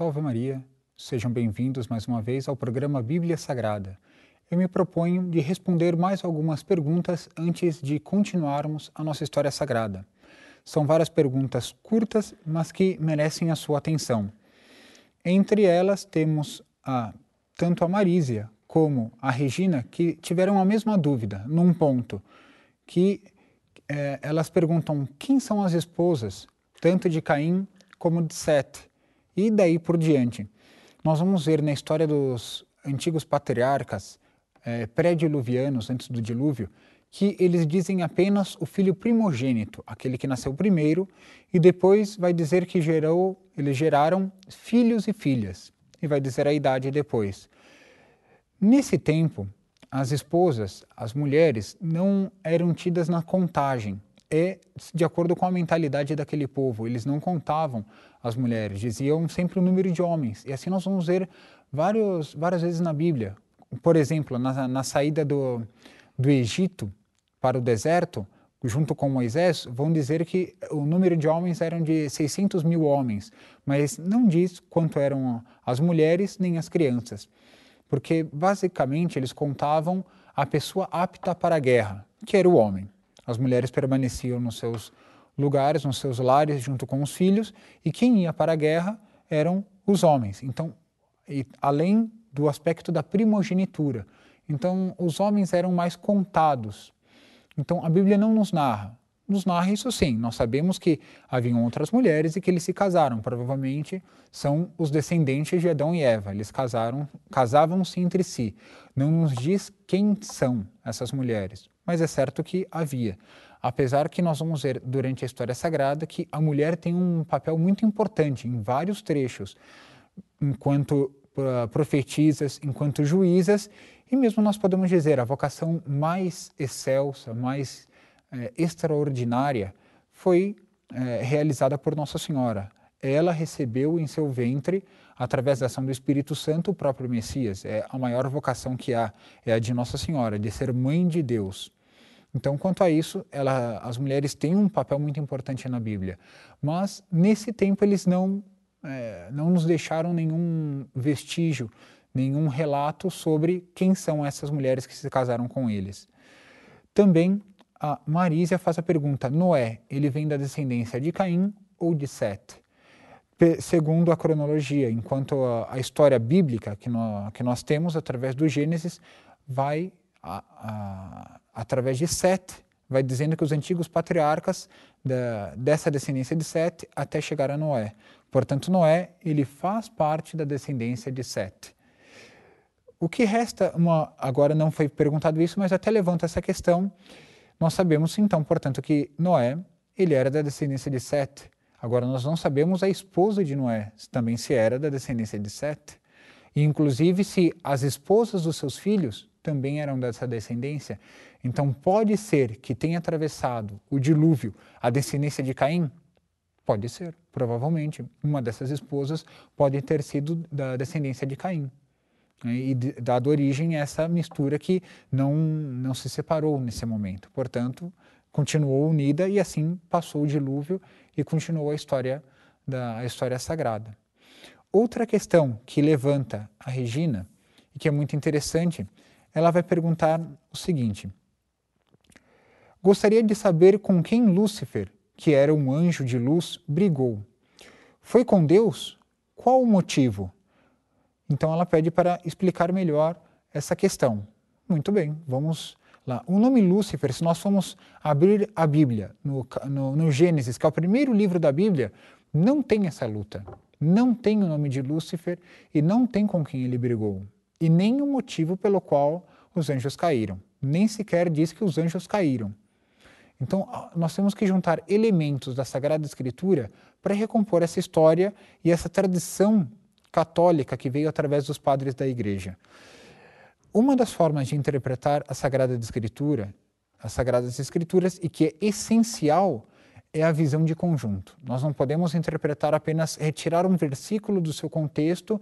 Salve Maria, sejam bem-vindos mais uma vez ao programa Bíblia Sagrada. Eu me proponho de responder mais algumas perguntas antes de continuarmos a nossa história sagrada. São várias perguntas curtas, mas que merecem a sua atenção. Entre elas temos a, tanto a Marísia como a Regina que tiveram a mesma dúvida num ponto, que é, elas perguntam quem são as esposas, tanto de Caim como de Sete, e daí por diante. Nós vamos ver na história dos antigos patriarcas é, pré-diluvianos, antes do dilúvio, que eles dizem apenas o filho primogênito, aquele que nasceu primeiro, e depois vai dizer que gerou, eles geraram filhos e filhas, e vai dizer a idade depois. Nesse tempo, as esposas, as mulheres, não eram tidas na contagem. É de acordo com a mentalidade daquele povo. Eles não contavam as mulheres, diziam sempre o número de homens. E assim nós vamos ver vários, várias vezes na Bíblia. Por exemplo, na, na saída do, do Egito para o deserto, junto com Moisés, vão dizer que o número de homens eram de 600 mil homens, mas não diz quanto eram as mulheres nem as crianças porque basicamente eles contavam a pessoa apta para a guerra, que era o homem. As mulheres permaneciam nos seus lugares, nos seus lares, junto com os filhos, e quem ia para a guerra eram os homens. Então, além do aspecto da primogenitura. Então, os homens eram mais contados. Então, a Bíblia não nos narra nos narra isso sim. Nós sabemos que haviam outras mulheres e que eles se casaram. Provavelmente são os descendentes de Adão e Eva. Eles casaram, casavam-se entre si. Não nos diz quem são essas mulheres, mas é certo que havia. Apesar que nós vamos ver durante a história sagrada que a mulher tem um papel muito importante em vários trechos, enquanto uh, profetisas, enquanto juízas, e mesmo nós podemos dizer a vocação mais excelsa, mais é, extraordinária foi é, realizada por Nossa Senhora. Ela recebeu em seu ventre, através da ação do Espírito Santo, o próprio Messias. É a maior vocação que há, é a de Nossa Senhora, de ser mãe de Deus. Então, quanto a isso, ela, as mulheres têm um papel muito importante na Bíblia. Mas, nesse tempo, eles não, é, não nos deixaram nenhum vestígio, nenhum relato sobre quem são essas mulheres que se casaram com eles. Também a Marísia faz a pergunta: Noé, ele vem da descendência de Caim ou de Sete? segundo a cronologia, enquanto a, a história bíblica que nós, que nós, temos através do Gênesis vai, a, a, através de Sete, vai dizendo que os antigos patriarcas da, dessa descendência de Sete até chegar a Noé. Portanto, Noé ele faz parte da descendência de Sete. O que resta, uma, agora não foi perguntado isso, mas até levanta essa questão nós sabemos então, portanto, que Noé, ele era da descendência de Sete. Agora nós não sabemos a esposa de Noé, também se era da descendência de Sete. E inclusive se as esposas dos seus filhos também eram dessa descendência. Então pode ser que tenha atravessado o dilúvio a descendência de Caim? Pode ser, provavelmente. Uma dessas esposas pode ter sido da descendência de Caim e dado origem a essa mistura que não, não se separou nesse momento. Portanto, continuou unida e assim passou o dilúvio e continuou a história da a história sagrada. Outra questão que levanta a Regina e que é muito interessante, ela vai perguntar o seguinte: Gostaria de saber com quem Lúcifer, que era um anjo de luz, brigou. Foi com Deus? Qual o motivo? Então ela pede para explicar melhor essa questão. Muito bem, vamos lá. O nome Lúcifer, se nós formos abrir a Bíblia no, no, no Gênesis, que é o primeiro livro da Bíblia, não tem essa luta. Não tem o nome de Lúcifer e não tem com quem ele brigou. E nem o motivo pelo qual os anjos caíram. Nem sequer diz que os anjos caíram. Então, nós temos que juntar elementos da Sagrada Escritura para recompor essa história e essa tradição católica que veio através dos padres da Igreja. Uma das formas de interpretar a Sagrada Escritura, as Sagradas Escrituras, e que é essencial, é a visão de conjunto. Nós não podemos interpretar apenas, retirar um versículo do seu contexto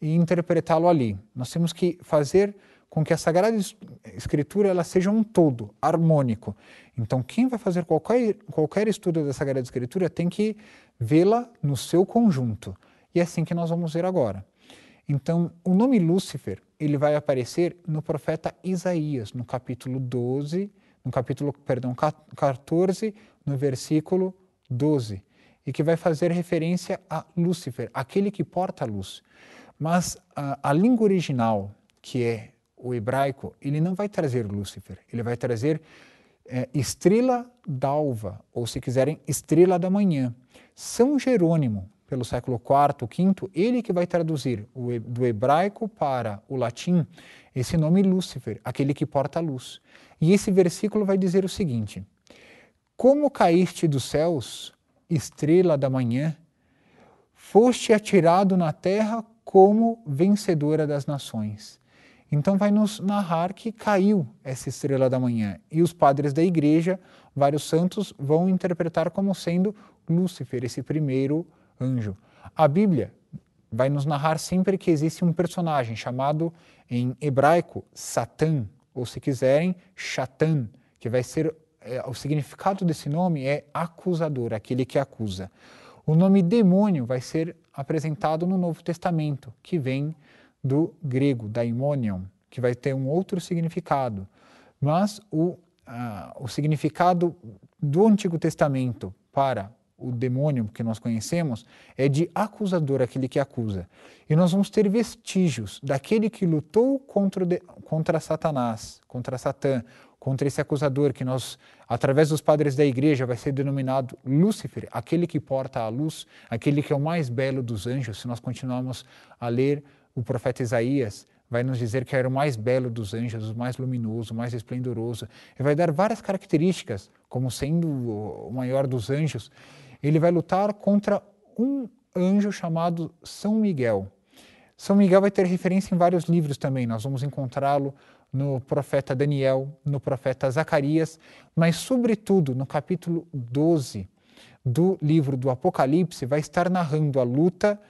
e interpretá-lo ali. Nós temos que fazer com que a Sagrada Escritura ela seja um todo, harmônico. Então, quem vai fazer qualquer, qualquer estudo da Sagrada Escritura tem que vê-la no seu conjunto E é assim que nós vamos ver agora. Então, o nome Lúcifer, ele vai aparecer no profeta Isaías, no capítulo 12, no capítulo, perdão, 14, no versículo 12, e que vai fazer referência a Lúcifer, aquele que porta a luz. Mas a, a língua original, que é o hebraico, ele não vai trazer Lúcifer, ele vai trazer é, estrela d'alva, ou se quiserem, estrela da manhã. São Jerônimo, pelo século IV, V, ele que vai traduzir do hebraico para o latim esse nome Lúcifer, aquele que porta a luz. E esse versículo vai dizer o seguinte: Como caíste dos céus, estrela da manhã, foste atirado na terra como vencedora das nações. Então vai nos narrar que caiu essa estrela da manhã e os padres da igreja, vários santos, vão interpretar como sendo Lúcifer, esse primeiro anjo. A Bíblia vai nos narrar sempre que existe um personagem chamado em hebraico Satã, ou se quiserem, Shatan, que vai ser é, o significado desse nome é acusador, aquele que acusa. O nome demônio vai ser apresentado no Novo Testamento, que vem do grego, daimonion, que vai ter um outro significado. Mas o, o significado do Antigo Testamento para o demônio que nós conhecemos é de acusador, aquele que acusa. E nós vamos ter vestígios daquele que lutou contra, contra Satanás, contra Satã, contra esse acusador que nós, através dos padres da igreja, vai ser denominado Lúcifer, aquele que porta a luz, aquele que é o mais belo dos anjos. Se nós continuarmos a ler o profeta Isaías, vai nos dizer que era o mais belo dos anjos, o mais luminoso, o mais esplendoroso. E vai dar várias características, como sendo o maior dos anjos ele vai lutar contra um anjo chamado São Miguel. São Miguel vai ter referência em vários livros também, nós vamos encontrá-lo no profeta Daniel, no profeta Zacarias, mas, sobretudo, no capítulo 12 do livro do Apocalipse, vai estar narrando a luta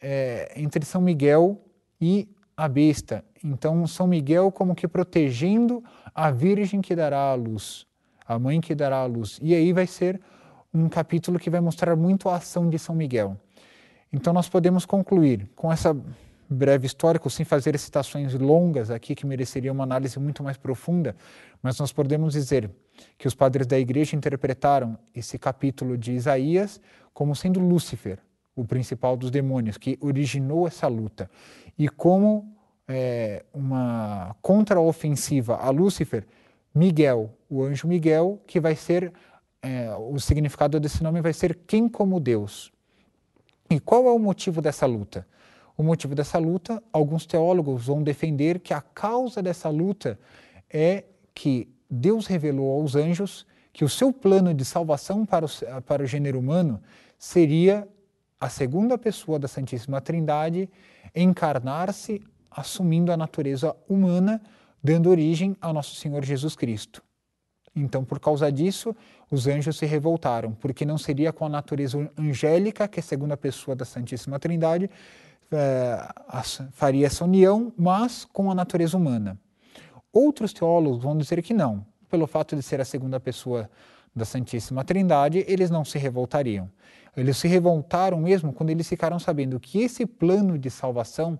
é, entre São Miguel e a besta. Então, São Miguel, como que protegendo a virgem que dará a luz, a mãe que dará a luz. E aí vai ser um capítulo que vai mostrar muito a ação de São Miguel. Então nós podemos concluir com essa breve histórico, sem fazer citações longas aqui que mereceriam uma análise muito mais profunda, mas nós podemos dizer que os padres da igreja interpretaram esse capítulo de Isaías como sendo Lúcifer, o principal dos demônios, que originou essa luta, e como é, uma contraofensiva a Lúcifer, Miguel, o anjo Miguel, que vai ser é, o significado desse nome vai ser quem como Deus. E qual é o motivo dessa luta? O motivo dessa luta, alguns teólogos vão defender que a causa dessa luta é que Deus revelou aos anjos que o seu plano de salvação para o, para o gênero humano seria a segunda pessoa da Santíssima Trindade encarnar-se assumindo a natureza humana, dando origem ao nosso Senhor Jesus Cristo. Então, por causa disso, os anjos se revoltaram, porque não seria com a natureza angélica, que é a segunda pessoa da Santíssima Trindade, é, faria essa união, mas com a natureza humana. Outros teólogos vão dizer que não, pelo fato de ser a segunda pessoa da Santíssima Trindade, eles não se revoltariam. Eles se revoltaram mesmo quando eles ficaram sabendo que esse plano de salvação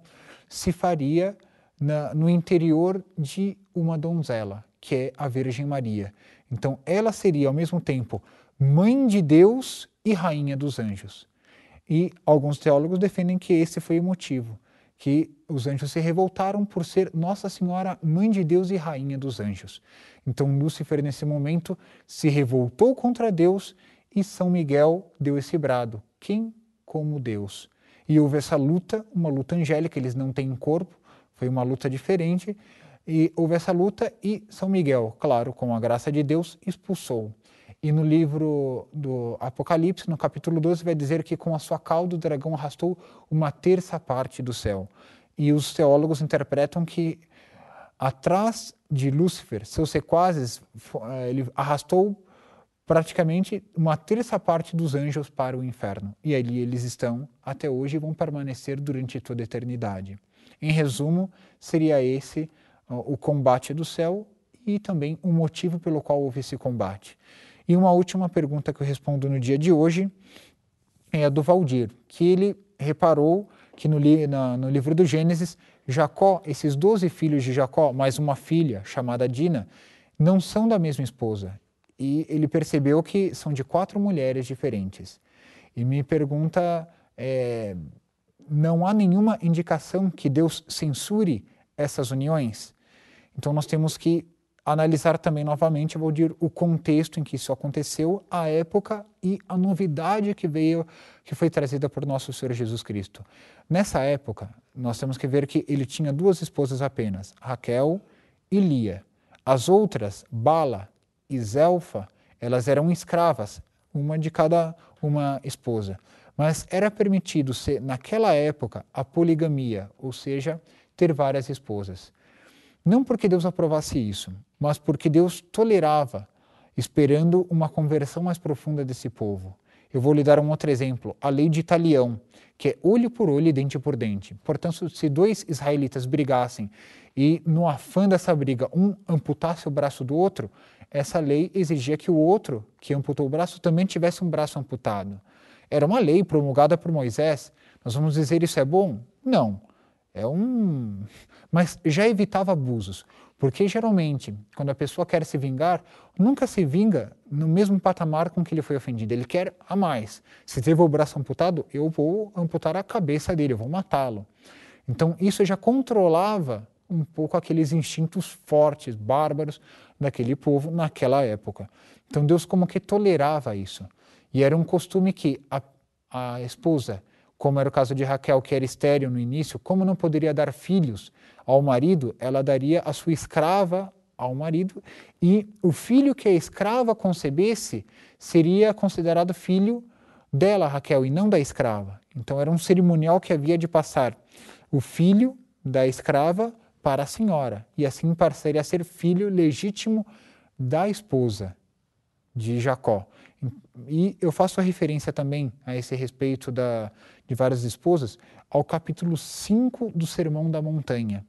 se faria na, no interior de uma donzela, que é a Virgem Maria. Então, ela seria ao mesmo tempo mãe de Deus e rainha dos anjos. E alguns teólogos defendem que esse foi o motivo, que os anjos se revoltaram por ser Nossa Senhora, mãe de Deus e rainha dos anjos. Então, Lúcifer, nesse momento, se revoltou contra Deus e São Miguel deu esse brado: quem como Deus? E houve essa luta, uma luta angélica, eles não têm corpo, foi uma luta diferente, e houve essa luta e São Miguel, claro, com a graça de Deus, expulsou. E no livro do Apocalipse, no capítulo 12, vai dizer que com a sua cauda o dragão arrastou uma terça parte do céu. E os teólogos interpretam que atrás de Lúcifer, seus sequazes, eh, ele arrastou praticamente uma terça parte dos anjos para o inferno. E ali eles estão até hoje e vão permanecer durante toda a eternidade. Em resumo, seria esse o combate do céu e também o motivo pelo qual houve esse combate. E uma última pergunta que eu respondo no dia de hoje é a do Valdir, que ele reparou que no, na, no livro do Gênesis, Jacó, esses doze filhos de Jacó, mais uma filha chamada Dina, não são da mesma esposa. E ele percebeu que são de quatro mulheres diferentes. E me pergunta: é, não há nenhuma indicação que Deus censure essas uniões? Então nós temos que analisar também novamente, vou dizer, o contexto em que isso aconteceu, a época e a novidade que veio, que foi trazida por nosso Senhor Jesus Cristo. Nessa época, nós temos que ver que ele tinha duas esposas apenas, Raquel e Lia. As outras, Bala e Zelfa, elas eram escravas, uma de cada uma esposa. Mas era permitido ser, naquela época, a poligamia, ou seja, ter várias esposas. Não porque Deus aprovasse isso, mas porque Deus tolerava, esperando uma conversão mais profunda desse povo. Eu vou lhe dar um outro exemplo, a lei de Italião, que é olho por olho e dente por dente. Portanto, se dois israelitas brigassem e, no afã dessa briga, um amputasse o braço do outro, essa lei exigia que o outro, que amputou o braço, também tivesse um braço amputado. Era uma lei promulgada por Moisés. Nós vamos dizer isso é bom? Não. É um. Mas já evitava abusos, porque geralmente, quando a pessoa quer se vingar, nunca se vinga no mesmo patamar com que ele foi ofendido. Ele quer a mais. Se teve o braço amputado, eu vou amputar a cabeça dele, eu vou matá-lo. Então, isso já controlava um pouco aqueles instintos fortes, bárbaros daquele povo naquela época. Então, Deus como que tolerava isso. E era um costume que a, a esposa como era o caso de Raquel, que era estéril no início, como não poderia dar filhos ao marido, ela daria a sua escrava ao marido, e o filho que a escrava concebesse seria considerado filho dela, Raquel, e não da escrava. Então era um cerimonial que havia de passar o filho da escrava para a senhora, e assim passaria a ser filho legítimo da esposa de Jacó. E eu faço a referência também a esse respeito da, de várias esposas ao capítulo 5 do Sermão da Montanha.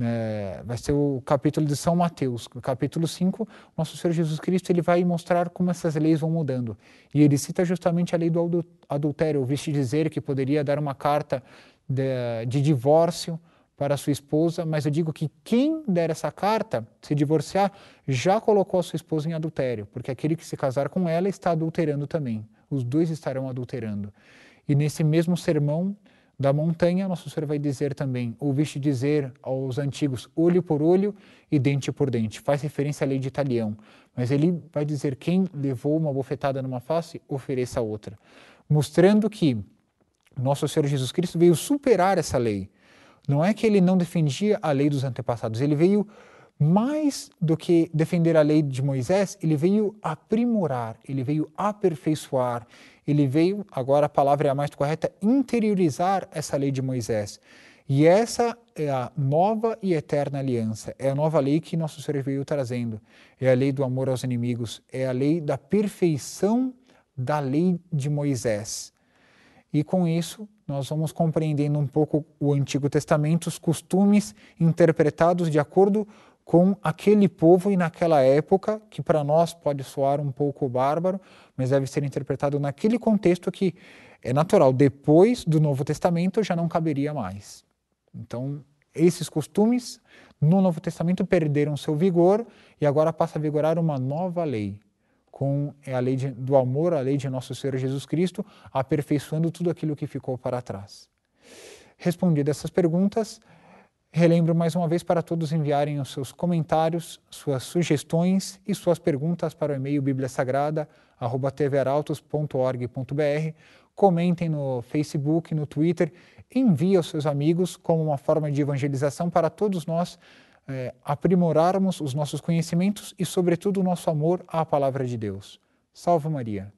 É, vai ser o capítulo de São Mateus. Capítulo 5, nosso Senhor Jesus Cristo ele vai mostrar como essas leis vão mudando. E ele cita justamente a lei do adultério. Ouviste dizer que poderia dar uma carta de, de divórcio para sua esposa, mas eu digo que quem der essa carta, se divorciar, já colocou a sua esposa em adultério, porque aquele que se casar com ela está adulterando também. Os dois estarão adulterando. E nesse mesmo sermão da montanha, nosso Senhor vai dizer também: ouviste dizer aos antigos olho por olho e dente por dente. Faz referência à lei de Italião, mas ele vai dizer: quem levou uma bofetada numa face, ofereça outra. Mostrando que nosso Senhor Jesus Cristo veio superar essa lei não é que ele não defendia a lei dos antepassados, ele veio mais do que defender a lei de Moisés, ele veio aprimorar, ele veio aperfeiçoar, ele veio, agora a palavra é a mais correta, interiorizar essa lei de Moisés. E essa é a nova e eterna aliança, é a nova lei que nosso Senhor veio trazendo. É a lei do amor aos inimigos, é a lei da perfeição da lei de Moisés. E com isso, nós vamos compreendendo um pouco o Antigo Testamento, os costumes interpretados de acordo com aquele povo e naquela época, que para nós pode soar um pouco bárbaro, mas deve ser interpretado naquele contexto que é natural. Depois do Novo Testamento já não caberia mais. Então, esses costumes no Novo Testamento perderam seu vigor e agora passa a vigorar uma nova lei, com a lei de, do amor, a lei de nosso Senhor Jesus Cristo, aperfeiçoando tudo aquilo que ficou para trás. Respondidas essas perguntas, relembro mais uma vez para todos enviarem os seus comentários, suas sugestões e suas perguntas para o e-mail bibliasagrada@tvrautos.org.br. Comentem no Facebook, no Twitter, envie aos seus amigos como uma forma de evangelização para todos nós é, aprimorarmos os nossos conhecimentos e, sobretudo, o nosso amor à palavra de Deus. Salve Maria!